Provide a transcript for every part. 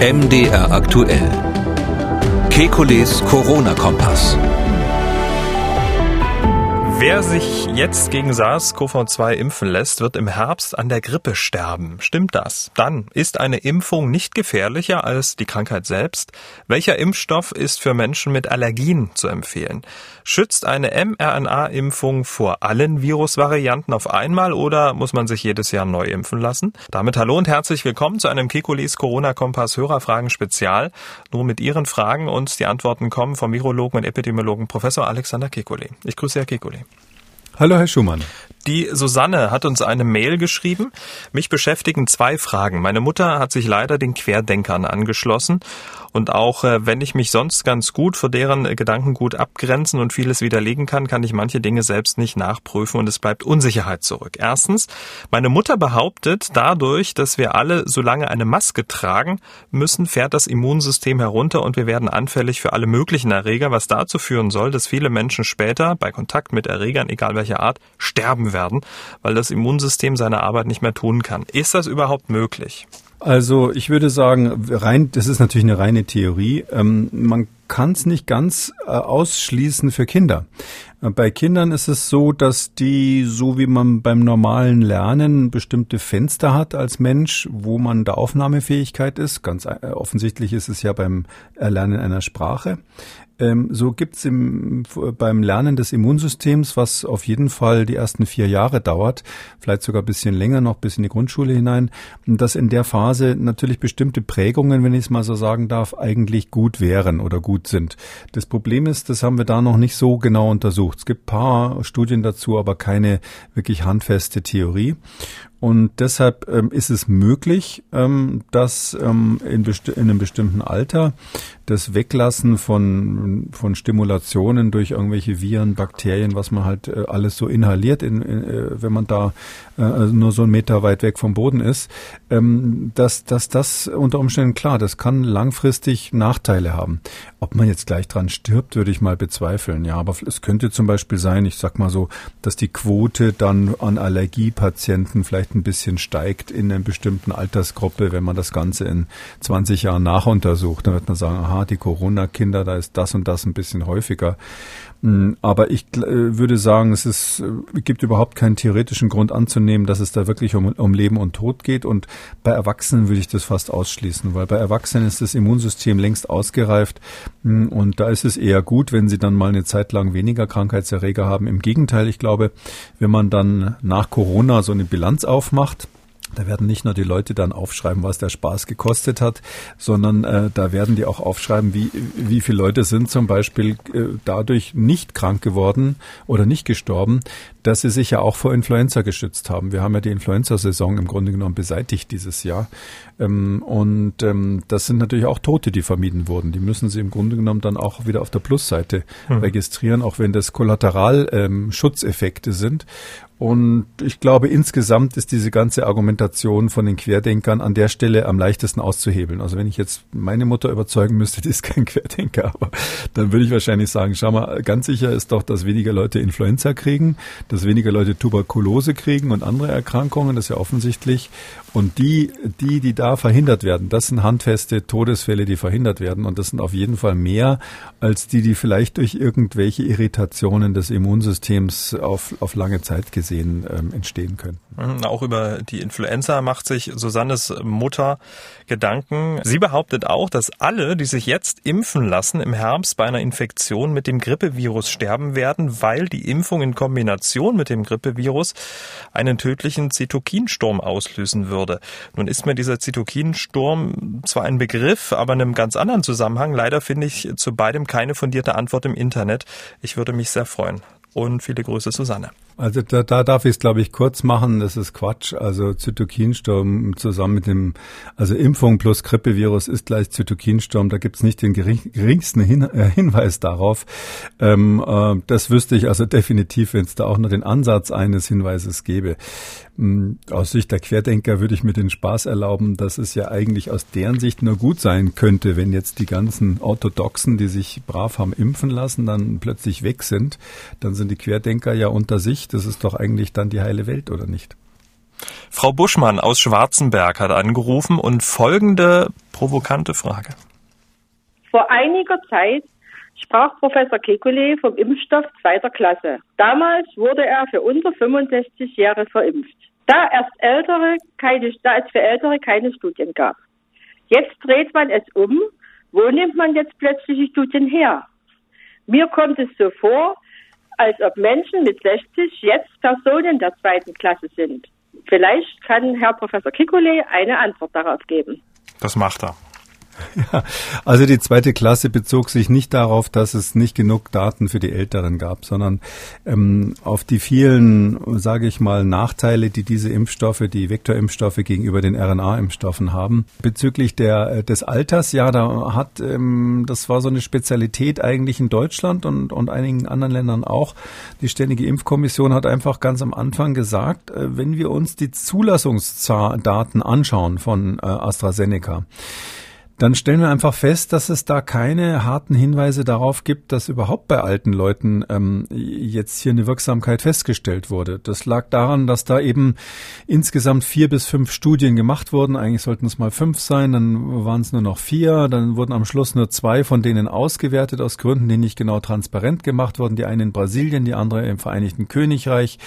MDR aktuell. Kekules Corona-Kompass. Wer sich jetzt gegen SARS-CoV-2 impfen lässt, wird im Herbst an der Grippe sterben. Stimmt das? Dann ist eine Impfung nicht gefährlicher als die Krankheit selbst. Welcher Impfstoff ist für Menschen mit Allergien zu empfehlen? Schützt eine mRNA-Impfung vor allen Virusvarianten auf einmal oder muss man sich jedes Jahr neu impfen lassen? Damit hallo und herzlich willkommen zu einem Kekulis Corona-Kompass Hörerfragen Spezial. Nur mit Ihren Fragen und die Antworten kommen vom Virologen und Epidemiologen Professor Alexander Kekulé. Ich grüße Herr Kekulé. Hallo, Herr Schumann. Die Susanne hat uns eine Mail geschrieben. Mich beschäftigen zwei Fragen. Meine Mutter hat sich leider den Querdenkern angeschlossen. Und auch äh, wenn ich mich sonst ganz gut vor deren Gedanken gut abgrenzen und vieles widerlegen kann, kann ich manche Dinge selbst nicht nachprüfen und es bleibt Unsicherheit zurück. Erstens, meine Mutter behauptet, dadurch, dass wir alle so lange eine Maske tragen müssen, fährt das Immunsystem herunter und wir werden anfällig für alle möglichen Erreger, was dazu führen soll, dass viele Menschen später bei Kontakt mit Erregern, egal welcher Art, sterben werden, weil das Immunsystem seine Arbeit nicht mehr tun kann. Ist das überhaupt möglich? Also ich würde sagen, rein, das ist natürlich eine reine Theorie. Ähm, man kann es nicht ganz äh, ausschließen für Kinder. Bei Kindern ist es so, dass die, so wie man beim normalen Lernen bestimmte Fenster hat als Mensch, wo man da Aufnahmefähigkeit ist. Ganz äh, offensichtlich ist es ja beim Erlernen einer Sprache. Ähm, so gibt's im, beim Lernen des Immunsystems, was auf jeden Fall die ersten vier Jahre dauert, vielleicht sogar ein bisschen länger noch bis in die Grundschule hinein, dass in der Phase natürlich bestimmte Prägungen, wenn ich es mal so sagen darf, eigentlich gut wären oder gut sind. Das Problem ist, das haben wir da noch nicht so genau untersucht. Es gibt paar Studien dazu, aber keine wirklich handfeste Theorie. Und deshalb ähm, ist es möglich, ähm, dass ähm, in, in, einem bestimmten Alter das Weglassen von, von Stimulationen durch irgendwelche Viren, Bakterien, was man halt äh, alles so inhaliert, in, in, äh, wenn man da äh, also nur so einen Meter weit weg vom Boden ist, ähm, dass, dass das unter Umständen klar, das kann langfristig Nachteile haben. Ob man jetzt gleich dran stirbt, würde ich mal bezweifeln. Ja, aber es könnte zum Beispiel sein, ich sag mal so, dass die Quote dann an Allergiepatienten vielleicht vielleicht ein bisschen steigt in einer bestimmten Altersgruppe, wenn man das Ganze in 20 Jahren nachuntersucht. Dann wird man sagen, aha, die Corona-Kinder, da ist das und das ein bisschen häufiger. Hm, aber ich äh, würde sagen, es ist, äh, gibt überhaupt keinen theoretischen Grund anzunehmen, dass es da wirklich um, um Leben und Tod geht. Und bei Erwachsenen würde ich das fast ausschließen, weil bei Erwachsenen ist das Immunsystem längst ausgereift. Hm, und da ist es eher gut, wenn sie dann mal eine Zeit lang weniger Krankheitserreger haben. Im Gegenteil, ich glaube, wenn man dann nach Corona so eine Bilanz aufmacht, da werden nicht nur die Leute dann aufschreiben, was der Spaß gekostet hat, sondern äh, da werden die auch aufschreiben, wie, wie viele Leute sind zum Beispiel äh, dadurch nicht krank geworden oder nicht gestorben, dass sie sich ja auch vor Influenza geschützt haben. Wir haben ja die Influenza-Saison im Grunde genommen beseitigt dieses Jahr. Ähm, und ähm, das sind natürlich auch Tote, die vermieden wurden. Die müssen sie im Grunde genommen dann auch wieder auf der Plusseite mhm. registrieren, auch wenn das Kollateralschutzeffekte ähm, sind. Und ich glaube, insgesamt ist diese ganze Argumentation von den Querdenkern an der Stelle am leichtesten auszuhebeln. Also wenn ich jetzt meine Mutter überzeugen müsste, die ist kein Querdenker, aber dann würde ich wahrscheinlich sagen, schau mal, ganz sicher ist doch, dass weniger Leute Influenza kriegen, dass weniger Leute Tuberkulose kriegen und andere Erkrankungen, das ist ja offensichtlich. Und die, die, die da verhindert werden, das sind handfeste Todesfälle, die verhindert werden. Und das sind auf jeden Fall mehr als die, die vielleicht durch irgendwelche Irritationen des Immunsystems auf, auf lange Zeit gesehen ähm, entstehen können. Mhm, auch über die Influenza macht sich Susannes Mutter Gedanken. Sie behauptet auch, dass alle, die sich jetzt impfen lassen, im Herbst bei einer Infektion mit dem Grippevirus sterben werden, weil die Impfung in Kombination mit dem Grippevirus einen tödlichen Zytokinsturm auslösen würde. Nun ist mir dieser Zytokinsturm zwar ein Begriff, aber in einem ganz anderen Zusammenhang. Leider finde ich zu beidem keine fundierte Antwort im Internet. Ich würde mich sehr freuen. Und viele Grüße, Susanne. Also da, da darf ich es, glaube ich, kurz machen. Das ist Quatsch. Also Zytokinsturm zusammen mit dem, also Impfung plus Grippevirus ist gleich Zytokinsturm. Da gibt's nicht den geringsten Hin, äh, Hinweis darauf. Ähm, äh, das wüsste ich also definitiv, wenn es da auch nur den Ansatz eines Hinweises gäbe. Ähm, aus Sicht der Querdenker würde ich mir den Spaß erlauben, dass es ja eigentlich aus deren Sicht nur gut sein könnte, wenn jetzt die ganzen Orthodoxen, die sich brav haben impfen lassen, dann plötzlich weg sind. Dann sind die Querdenker ja unter sich das ist doch eigentlich dann die heile Welt, oder nicht? Frau Buschmann aus Schwarzenberg hat angerufen und folgende provokante Frage. Vor einiger Zeit sprach Professor Kekulé vom Impfstoff zweiter Klasse. Damals wurde er für unter 65 Jahre verimpft. Da erst ältere keine, da es für Ältere keine Studien gab. Jetzt dreht man es um. Wo nimmt man jetzt plötzlich die Studien her? Mir kommt es so vor, als ob Menschen mit 60 jetzt Personen der zweiten Klasse sind. Vielleicht kann Herr Professor Kikule eine Antwort darauf geben. Das macht er. Also die zweite Klasse bezog sich nicht darauf, dass es nicht genug Daten für die Älteren gab, sondern ähm, auf die vielen, sage ich mal, Nachteile, die diese Impfstoffe, die Vektorimpfstoffe gegenüber den RNA-Impfstoffen haben. Bezüglich der, äh, des Alters, ja, da hat, ähm, das war so eine Spezialität eigentlich in Deutschland und, und einigen anderen Ländern auch. Die Ständige Impfkommission hat einfach ganz am Anfang gesagt, äh, wenn wir uns die Zulassungsdaten anschauen von äh, AstraZeneca, dann stellen wir einfach fest, dass es da keine harten Hinweise darauf gibt, dass überhaupt bei alten Leuten ähm, jetzt hier eine Wirksamkeit festgestellt wurde. Das lag daran, dass da eben insgesamt vier bis fünf Studien gemacht wurden. Eigentlich sollten es mal fünf sein, dann waren es nur noch vier. Dann wurden am Schluss nur zwei von denen ausgewertet aus Gründen, die nicht genau transparent gemacht wurden. Die eine in Brasilien, die andere im Vereinigten Königreich.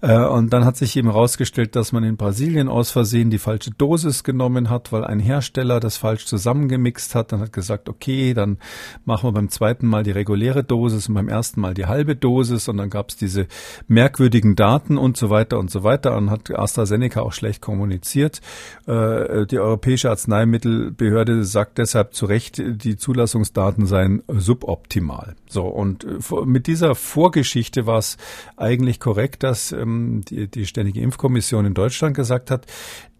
Äh, und dann hat sich eben herausgestellt, dass man in Brasilien aus Versehen die falsche Dosis genommen hat, weil ein Hersteller das falsch zusammen zusammengemixt hat, dann hat gesagt, okay, dann machen wir beim zweiten Mal die reguläre Dosis und beim ersten Mal die halbe Dosis und dann gab es diese merkwürdigen Daten und so weiter und so weiter und hat AstraZeneca auch schlecht kommuniziert. Äh, die Europäische Arzneimittelbehörde sagt deshalb zu Recht, die Zulassungsdaten seien suboptimal. So und äh, mit dieser Vorgeschichte war es eigentlich korrekt, dass ähm, die, die Ständige Impfkommission in Deutschland gesagt hat,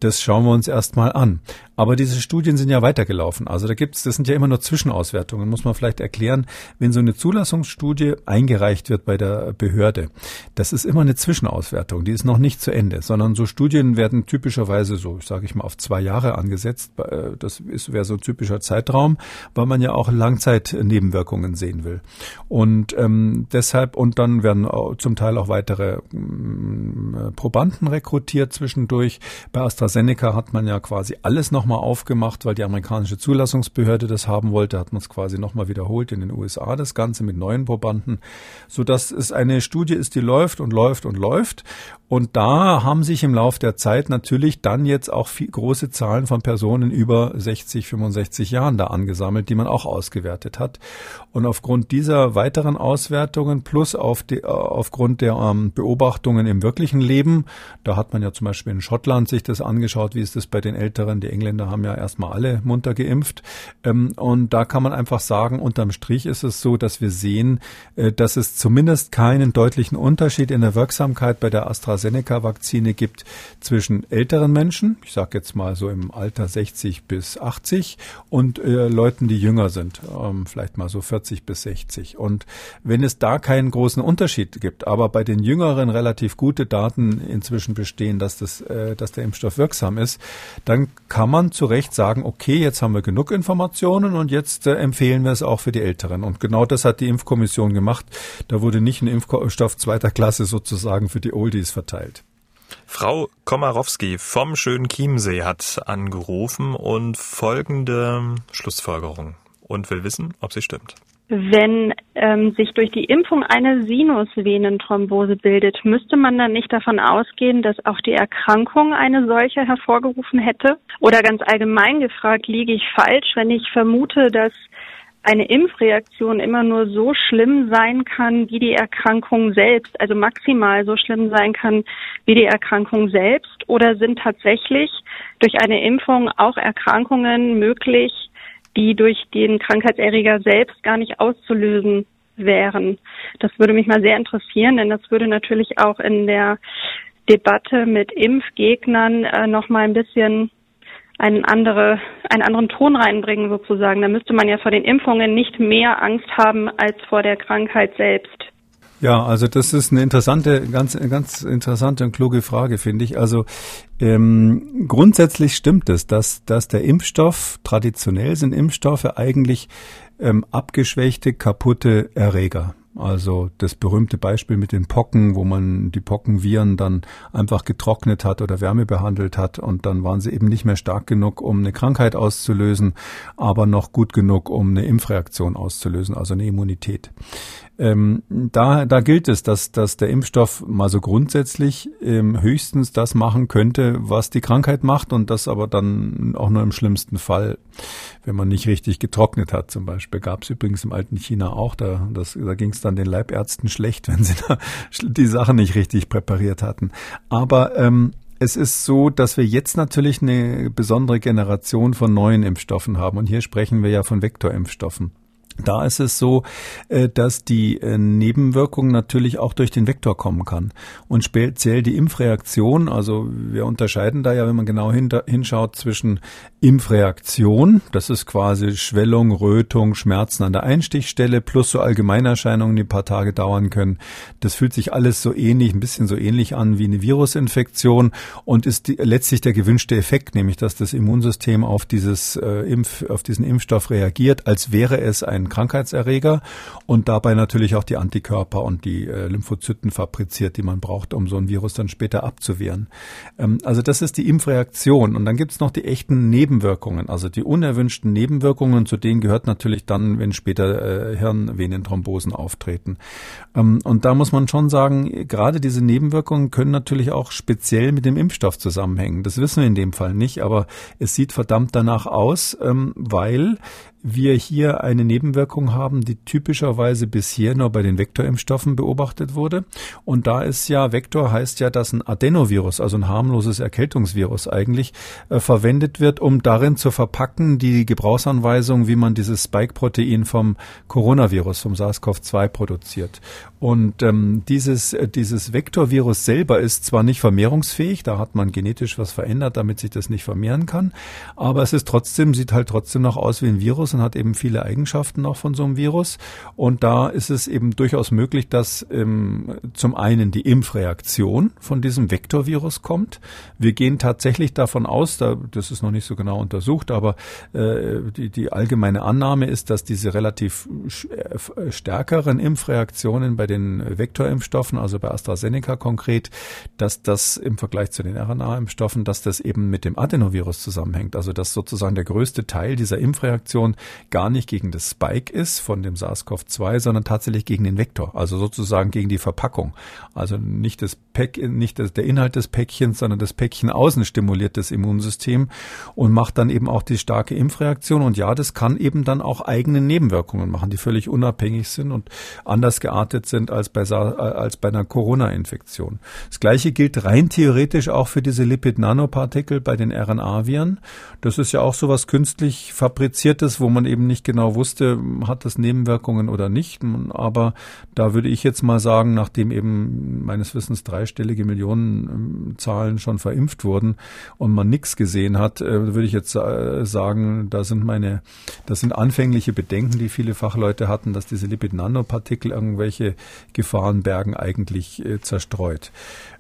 das schauen wir uns erstmal an. Aber diese Studien sind ja weitergelaufen. Also da gibt's, das sind ja immer nur Zwischenauswertungen. Muss man vielleicht erklären, wenn so eine Zulassungsstudie eingereicht wird bei der Behörde, das ist immer eine Zwischenauswertung. Die ist noch nicht zu Ende, sondern so Studien werden typischerweise so, sage ich mal, auf zwei Jahre angesetzt. Äh, das wäre so ein typischer Zeitraum, weil man ja auch Langzeitnebenwirkungen sehen will. Und ähm, deshalb und dann werden zum Teil auch weitere ähm, Probanden rekrutiert zwischendurch. Bei Astra AstraZeneca hat man ja quasi alles nochmal aufgemacht, weil die amerikanische Zulassungsbehörde das haben wollte, hat man es quasi nochmal wiederholt in den USA, das Ganze mit neuen Probanden, so dass es eine Studie ist, die läuft und läuft und läuft. Und da haben sich im Laufe der Zeit natürlich dann jetzt auch viel, große Zahlen von Personen über 60, 65 Jahren da angesammelt, die man auch ausgewertet hat. Und aufgrund dieser weiteren Auswertungen plus auf die, äh, aufgrund der ähm, Beobachtungen im wirklichen Leben, da hat man ja zum Beispiel in Schottland sich das angeschaut, wie ist das bei den Älteren. Die Engländer haben ja erstmal alle munter geimpft. Ähm, und da kann man einfach sagen, unterm Strich ist es so, dass wir sehen, äh, dass es zumindest keinen deutlichen Unterschied in der Wirksamkeit bei der AstraZeneca-Vakzine gibt zwischen älteren Menschen, ich sage jetzt mal so im Alter 60 bis 80, und äh, Leuten, die jünger sind, ähm, vielleicht mal so 40 bis 60. Und wenn es da keinen großen Unterschied gibt, aber bei den Jüngeren relativ gute Daten inzwischen bestehen, dass das, äh, dass der Impfstoff wirksam ist, dann kann man zu Recht sagen, okay, jetzt haben wir genug Informationen und jetzt äh, empfehlen wir es auch für die Älteren. Und genau das hat die Impfkommission gemacht. Da wurde nicht ein Impfstoff zweiter Klasse sozusagen für die Oldies verteilt. Frau Komarowski vom schönen Chiemsee hat angerufen und folgende Schlussfolgerung und will wissen, ob sie stimmt. Wenn ähm, sich durch die Impfung eine Sinusvenenthrombose bildet, müsste man dann nicht davon ausgehen, dass auch die Erkrankung eine solche hervorgerufen hätte? Oder ganz allgemein gefragt, liege ich falsch, wenn ich vermute, dass eine Impfreaktion immer nur so schlimm sein kann wie die Erkrankung selbst, also maximal so schlimm sein kann wie die Erkrankung selbst? Oder sind tatsächlich durch eine Impfung auch Erkrankungen möglich, die durch den Krankheitserreger selbst gar nicht auszulösen wären. Das würde mich mal sehr interessieren, denn das würde natürlich auch in der Debatte mit Impfgegnern äh, noch mal ein bisschen einen, andere, einen anderen Ton reinbringen sozusagen. Da müsste man ja vor den Impfungen nicht mehr Angst haben als vor der Krankheit selbst. Ja, also das ist eine interessante, ganz, ganz interessante und kluge Frage, finde ich. Also ähm, grundsätzlich stimmt es, dass, dass der Impfstoff, traditionell sind Impfstoffe eigentlich ähm, abgeschwächte, kaputte Erreger. Also das berühmte Beispiel mit den Pocken, wo man die Pockenviren dann einfach getrocknet hat oder Wärme behandelt hat und dann waren sie eben nicht mehr stark genug, um eine Krankheit auszulösen, aber noch gut genug, um eine Impfreaktion auszulösen, also eine Immunität. Ähm, da, da gilt es, dass, dass der Impfstoff mal so grundsätzlich ähm, höchstens das machen könnte, was die Krankheit macht und das aber dann auch nur im schlimmsten Fall, wenn man nicht richtig getrocknet hat. Zum Beispiel gab es übrigens im alten China auch, da, da ging es dann den Leibärzten schlecht, wenn sie da die Sachen nicht richtig präpariert hatten. Aber ähm, es ist so, dass wir jetzt natürlich eine besondere Generation von neuen Impfstoffen haben. Und hier sprechen wir ja von Vektorimpfstoffen. Da ist es so, äh, dass die äh, Nebenwirkung natürlich auch durch den Vektor kommen kann. Und speziell die Impfreaktion, also wir unterscheiden da ja, wenn man genau hinschaut, zwischen Impfreaktion, das ist quasi Schwellung, Rötung, Schmerzen an der Einstichstelle, plus so Allgemeinerscheinungen, die ein paar Tage dauern können. Das fühlt sich alles so ähnlich, ein bisschen so ähnlich an wie eine Virusinfektion und ist die, letztlich der gewünschte Effekt, nämlich dass das Immunsystem auf dieses äh, Impf, auf diesen Impfstoff reagiert, als wäre es ein Krankheitserreger und dabei natürlich auch die Antikörper und die äh, Lymphozyten fabriziert, die man braucht, um so ein Virus dann später abzuwehren. Ähm, also das ist die Impfreaktion. Und dann gibt's noch die echten Nebenwirkungen, also die unerwünschten Nebenwirkungen, zu denen gehört natürlich dann, wenn später äh, Hirnvenenthrombosen auftreten. Ähm, und da muss man schon sagen, gerade diese Nebenwirkungen können natürlich auch speziell mit dem Impfstoff zusammenhängen. Das wissen wir in dem Fall nicht, aber es sieht verdammt danach aus, ähm, weil wir hier eine Nebenwirkung haben, die typischerweise bisher nur bei den Vektorimpfstoffen beobachtet wurde. Und da ist ja, Vektor heißt ja, dass ein Adenovirus, also ein harmloses Erkältungsvirus eigentlich, äh, verwendet wird, um darin zu verpacken die Gebrauchsanweisung, wie man dieses Spike-Protein vom Coronavirus, vom SARS-CoV-2 produziert. Und ähm, dieses, äh, dieses Vektorvirus selber ist zwar nicht vermehrungsfähig, da hat man genetisch was verändert, damit sich das nicht vermehren kann, aber es ist trotzdem, sieht halt trotzdem noch aus wie ein Virus und hat eben viele Eigenschaften noch von so einem Virus. Und da ist es eben durchaus möglich, dass ähm, zum einen die Impfreaktion von diesem Vektorvirus kommt. Wir gehen tatsächlich davon aus, da, das ist noch nicht so genau untersucht, aber äh, die, die allgemeine Annahme ist, dass diese relativ äh, stärkeren Impfreaktionen bei den Vektorimpfstoffen, also bei AstraZeneca konkret, dass das im Vergleich zu den RNA-Impfstoffen, dass das eben mit dem Adenovirus zusammenhängt. Also dass sozusagen der größte Teil dieser Impfreaktion gar nicht gegen das Spike ist von dem SARS-CoV-2, sondern tatsächlich gegen den Vektor, also sozusagen gegen die Verpackung. Also nicht das Pack, nicht das, der Inhalt des Päckchens, sondern das Päckchen außen stimuliert das Immunsystem und macht dann eben auch die starke Impfreaktion. Und ja, das kann eben dann auch eigene Nebenwirkungen machen, die völlig unabhängig sind und anders geartet sind als bei, als bei einer Corona-Infektion. Das gleiche gilt rein theoretisch auch für diese Lipid-Nanopartikel bei den RNA-Viren. Das ist ja auch so was künstlich fabriziertes, wo man eben nicht genau wusste, hat das Nebenwirkungen oder nicht. Aber da würde ich jetzt mal sagen, nachdem eben meines Wissens dreistellige Millionenzahlen schon verimpft wurden und man nichts gesehen hat, äh, würde ich jetzt äh, sagen, da sind meine, das sind anfängliche Bedenken, die viele Fachleute hatten, dass diese Lipid-Nanopartikel irgendwelche Gefahren bergen, eigentlich äh, zerstreut.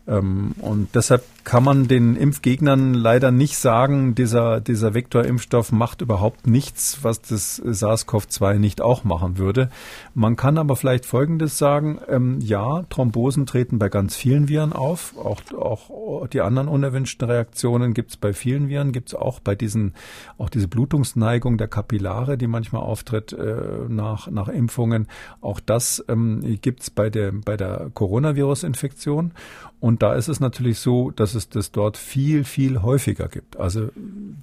Ähm, und deshalb kann man den Impfgegnern leider nicht sagen, dieser, dieser Vektorimpfstoff macht überhaupt nichts, was das SARS-CoV-2 nicht auch machen würde. Man kann aber vielleicht Folgendes sagen. Ähm, ja, Thrombosen treten bei ganz vielen Viren auf. Auch, auch die anderen unerwünschten Reaktionen gibt es bei vielen Viren, gibt es auch bei diesen, auch diese Blutungsneigung der Kapillare, die manchmal auftritt äh, nach, nach Impfungen. Auch das ähm, gibt es bei der, bei der Coronavirus-Infektion. Und da ist es natürlich so, dass es das dort viel, viel häufiger gibt. Also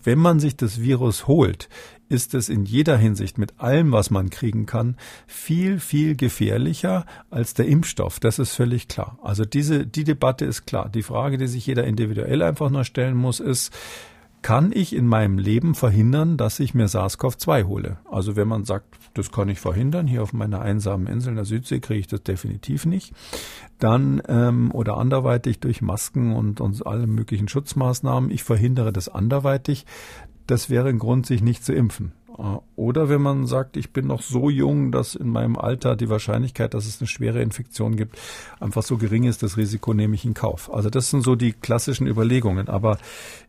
wenn man sich das Virus holt, ist es in jeder Hinsicht mit allem, was man kriegen kann, viel, viel gefährlicher als der Impfstoff. Das ist völlig klar. Also diese, die Debatte ist klar. Die Frage, die sich jeder individuell einfach nur stellen muss, ist, kann ich in meinem Leben verhindern, dass ich mir SARS-CoV-2 hole. Also wenn man sagt, das kann ich verhindern, hier auf meiner einsamen Insel in der Südsee kriege ich das definitiv nicht, dann ähm, oder anderweitig durch Masken und, und alle möglichen Schutzmaßnahmen, ich verhindere das anderweitig, das wäre ein Grund, sich nicht zu impfen. Äh, oder wenn man sagt, ich bin noch so jung, dass in meinem Alter die Wahrscheinlichkeit, dass es eine schwere Infektion gibt, einfach so gering ist, das Risiko nehme ich in Kauf. Also das sind so die klassischen Überlegungen. Aber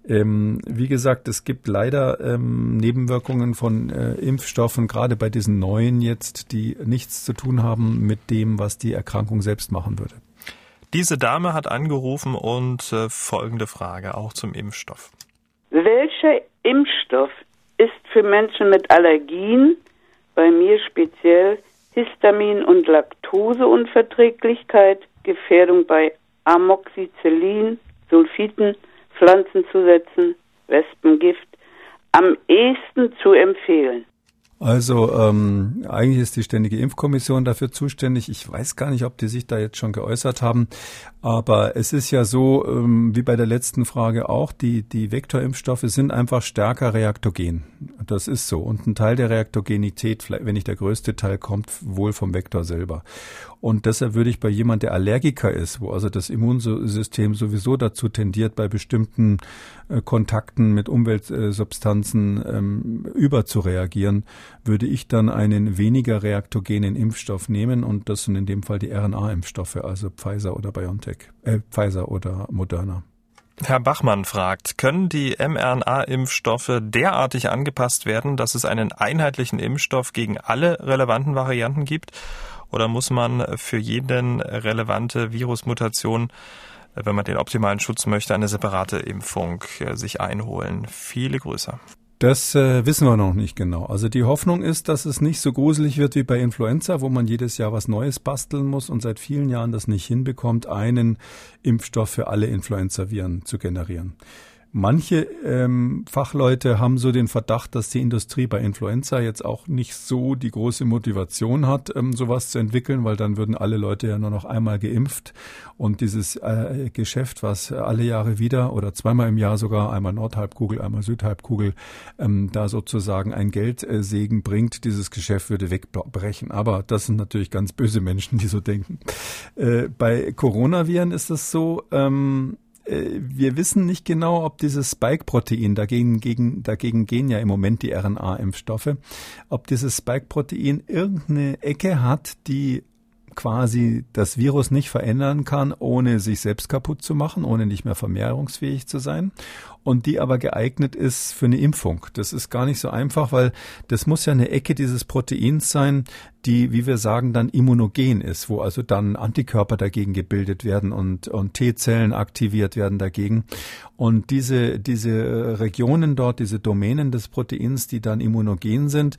ähm, wie gesagt, es gibt leider ähm, Nebenwirkungen von äh, Impfstoffen, gerade bei diesen neuen jetzt, die nichts zu tun haben mit dem, was die Erkrankung selbst machen würde. Diese Dame hat angerufen und äh, folgende Frage auch zum Impfstoff. Welcher Impfstoff ist für Menschen mit Allergien, bei mir speziell Histamin- und Laktoseunverträglichkeit, Gefährdung bei Amoxicillin, Sulfiten, Pflanzenzusätzen, Wespengift, am ehesten zu empfehlen? Also ähm, eigentlich ist die Ständige Impfkommission dafür zuständig. Ich weiß gar nicht, ob die sich da jetzt schon geäußert haben. Aber es ist ja so, ähm, wie bei der letzten Frage auch, die, die Vektorimpfstoffe sind einfach stärker reaktogen. Das ist so. Und ein Teil der Reaktogenität, wenn nicht der größte Teil, kommt wohl vom Vektor selber. Und deshalb würde ich bei jemand, der Allergiker ist, wo also das Immunsystem sowieso dazu tendiert, bei bestimmten äh, Kontakten mit Umweltsubstanzen ähm, überzureagieren, würde ich dann einen weniger reaktogenen Impfstoff nehmen und das sind in dem Fall die RNA-Impfstoffe, also Pfizer oder BioNTech, äh, Pfizer oder Moderna. Herr Bachmann fragt, können die mRNA-Impfstoffe derartig angepasst werden, dass es einen einheitlichen Impfstoff gegen alle relevanten Varianten gibt? Oder muss man für jeden relevante Virusmutation, wenn man den optimalen Schutz möchte, eine separate Impfung äh, sich einholen? Viele Grüße. Das äh, wissen wir noch nicht genau. Also die Hoffnung ist, dass es nicht so gruselig wird wie bei Influenza, wo man jedes Jahr was Neues basteln muss und seit vielen Jahren das nicht hinbekommt, einen Impfstoff für alle Influenza-Viren zu generieren. Manche ähm, Fachleute haben so den Verdacht, dass die Industrie bei Influenza jetzt auch nicht so die große Motivation hat, ähm, sowas zu entwickeln, weil dann würden alle Leute ja nur noch einmal geimpft und dieses äh, Geschäft, was alle Jahre wieder oder zweimal im Jahr sogar, einmal Nordhalbkugel, einmal Südhalbkugel, ähm, da sozusagen ein Geldsegen bringt, dieses Geschäft würde wegbrechen. Aber das sind natürlich ganz böse Menschen, die so denken. Äh, bei Coronaviren ist es so, ähm, äh, wir wissen nicht genau, ob dieses Spike-Protein, dagegen, gegen, dagegen gehen ja im Moment die RNA-Impfstoffe, ob dieses Spike-Protein irgendeine Ecke hat, die quasi das Virus nicht verändern kann, ohne sich selbst kaputt zu machen, ohne nicht mehr vermehrungsfähig zu sein und die aber geeignet ist für eine Impfung. Das ist gar nicht so einfach, weil das muss ja eine Ecke dieses Proteins sein, die, wie wir sagen, dann immunogen ist, wo also dann Antikörper dagegen gebildet werden und, und T-Zellen aktiviert werden dagegen. Und diese, diese Regionen dort, diese Domänen des Proteins, die dann immunogen sind,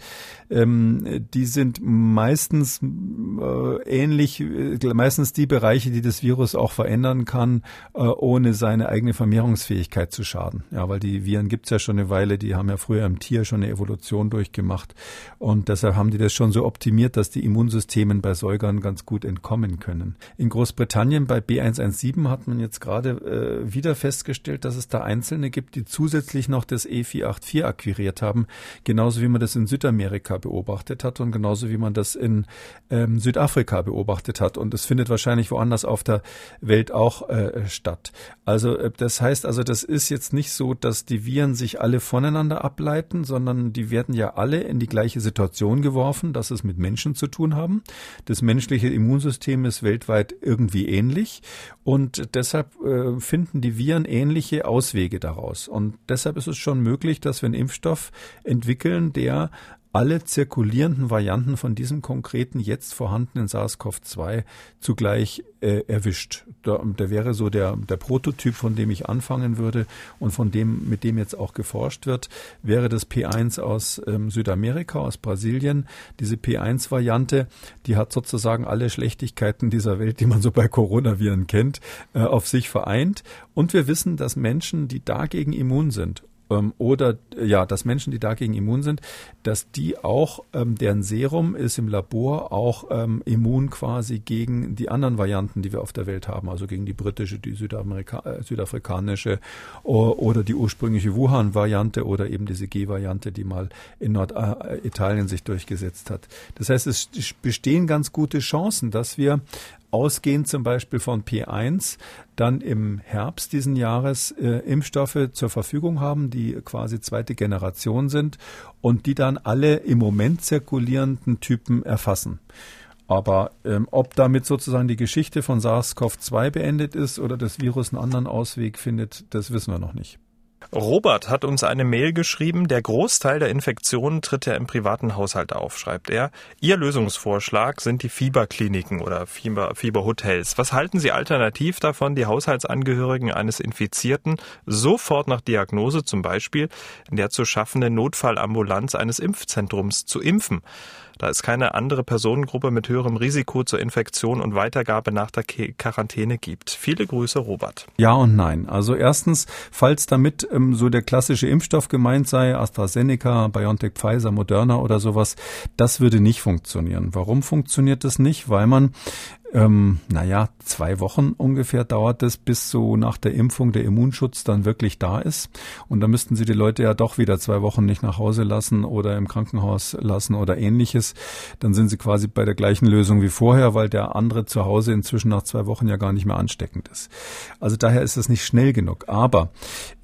ähm, die sind meistens äh, ähnlich, äh, meistens die Bereiche, die das Virus auch verändern kann, äh, ohne seine eigene Vermehrungsfähigkeit zu schaden werden. Ja, weil die Viren gibt's ja schon eine Weile, die haben ja früher im Tier schon eine Evolution durchgemacht. Und deshalb haben die das schon so optimiert, dass die Immunsystemen bei Säugern ganz gut entkommen können. In Großbritannien bei B117 hat man jetzt gerade äh, wieder festgestellt, dass es da Einzelne gibt, die zusätzlich noch das E484 akquiriert haben, genauso wie man das in Südamerika beobachtet hat und genauso wie man das in ähm, Südafrika beobachtet hat. Und es findet wahrscheinlich woanders auf der Welt auch äh, statt. Also äh, das heißt also, das ist jetzt nicht nicht so, dass die Viren sich alle voneinander ableiten, sondern die werden ja alle in die gleiche Situation geworfen, dass es mit Menschen zu tun haben. Das menschliche Immunsystem ist weltweit irgendwie ähnlich und deshalb äh, finden die Viren ähnliche Auswege daraus. Und deshalb ist es schon möglich, dass wir einen Impfstoff entwickeln, der alle zirkulierenden Varianten von diesem konkreten jetzt vorhandenen SARS-CoV-2 zugleich äh, erwischt. Da, der wäre so der, der Prototyp, von dem ich anfangen würde und von dem, mit dem jetzt auch geforscht wird, wäre das P1 aus ähm, Südamerika, aus Brasilien. Diese P1-Variante, die hat sozusagen alle Schlechtigkeiten dieser Welt, die man so bei Coronaviren kennt, äh, auf sich vereint. Und wir wissen, dass Menschen, die dagegen immun sind ähm, oder ja, dass Menschen, die dagegen immun sind, dass die auch, ähm, deren Serum ist im Labor auch ähm, immun quasi gegen die anderen Varianten, die wir auf der Welt haben, also gegen die britische, die Südamerika äh, südafrikanische oder die ursprüngliche Wuhan-Variante oder eben diese G-Variante, die mal in Norditalien sich durchgesetzt hat. Das heißt, es bestehen ganz gute Chancen, dass wir ausgehend zum Beispiel von P1 dann im Herbst diesen Jahres äh, Impfstoffe zur Verfügung haben, die quasi zweite Generation sind und die dann alle im Moment zirkulierenden Typen erfassen. Aber ähm, ob damit sozusagen die Geschichte von SARS-CoV-2 beendet ist oder das Virus einen anderen Ausweg findet, das wissen wir noch nicht. Robert hat uns eine Mail geschrieben. Der Großteil der Infektionen tritt ja im privaten Haushalt auf, schreibt er. Ihr Lösungsvorschlag sind die Fieberkliniken oder Fieber, Fieberhotels. Was halten Sie alternativ davon, die Haushaltsangehörigen eines Infizierten sofort nach Diagnose zum Beispiel in der zu schaffenden Notfallambulanz eines Impfzentrums zu impfen? da es keine andere Personengruppe mit höherem Risiko zur Infektion und Weitergabe nach der Quarantäne gibt. Viele Grüße, Robert. Ja und nein. Also erstens, falls damit ähm, so der klassische Impfstoff gemeint sei, AstraZeneca, BioNTech, Pfizer, Moderna oder sowas, das würde nicht funktionieren. Warum funktioniert das nicht? Weil man ähm, naja, zwei Wochen ungefähr dauert es, bis so nach der Impfung der Immunschutz dann wirklich da ist. Und da müssten Sie die Leute ja doch wieder zwei Wochen nicht nach Hause lassen oder im Krankenhaus lassen oder ähnliches. Dann sind Sie quasi bei der gleichen Lösung wie vorher, weil der andere zu Hause inzwischen nach zwei Wochen ja gar nicht mehr ansteckend ist. Also daher ist es nicht schnell genug. Aber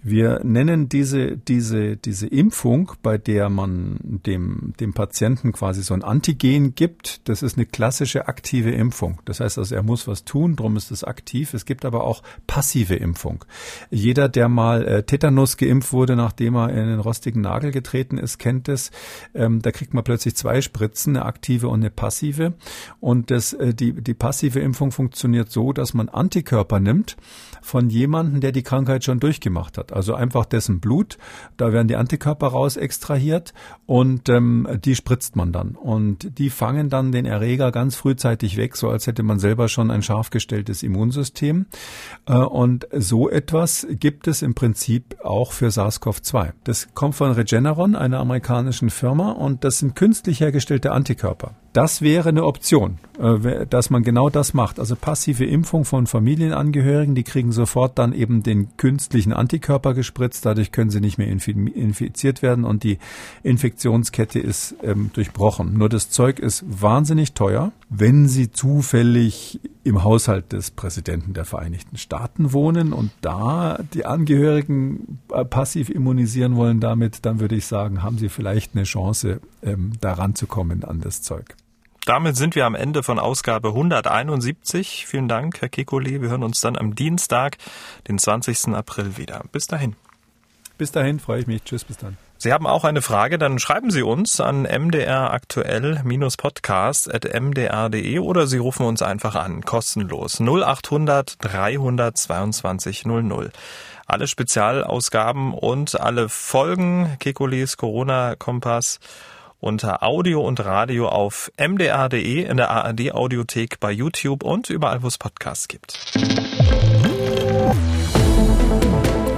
wir nennen diese, diese, diese Impfung, bei der man dem, dem Patienten quasi so ein Antigen gibt, das ist eine klassische aktive Impfung. Das heißt also, er muss was tun, darum ist es aktiv. Es gibt aber auch passive Impfung. Jeder, der mal äh, Tetanus geimpft wurde, nachdem er in den rostigen Nagel getreten ist, kennt es. Ähm, da kriegt man plötzlich zwei Spritzen, eine aktive und eine passive. Und das, äh, die, die passive Impfung funktioniert so, dass man Antikörper nimmt von jemandem, der die Krankheit schon durchgemacht hat also einfach dessen Blut. Da werden die Antikörper raus extrahiert und ähm, die spritzt man dann. Und die fangen dann den Erreger ganz frühzeitig weg, so als hätte man selber schon ein scharf gestelltes Immunsystem. Äh, und so etwas gibt es im Prinzip auch für SARS-CoV-2. Das kommt von Regeneron, einer amerikanischen Firma, und das sind künstlich hergestellte Antikörper. Das wäre eine Option, äh, dass man genau das macht. Also passive Impfung von Familienangehörigen, die kriegen sofort dann eben den künstlichen Antikörper gespritzt. Dadurch können sie nicht mehr infiziert werden und die Infektionskette ist ähm, durchbrochen. Nur das Zeug ist wahnsinnig teuer. Wenn Sie zufällig im Haushalt des Präsidenten der Vereinigten Staaten wohnen und da die Angehörigen äh, passiv immunisieren wollen damit, dann würde ich sagen, haben Sie vielleicht eine Chance, ähm, daran zu kommen an das Zeug. Damit sind wir am Ende von Ausgabe 171. Vielen Dank, Herr Kekulé. Wir hören uns dann am Dienstag, den 20. April wieder. Bis dahin. Bis dahin freue ich mich. Tschüss, bis dann. Sie haben auch eine Frage, dann schreiben Sie uns an mdraktuell-podcast.mdr.de oder Sie rufen uns einfach an, kostenlos 0800 322 00. Alle Spezialausgaben und alle Folgen Kekulis Corona Kompass unter Audio und Radio auf mdr.de, in der ARD Audiothek, bei YouTube und überall, wo es Podcasts gibt.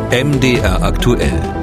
MDR aktuell.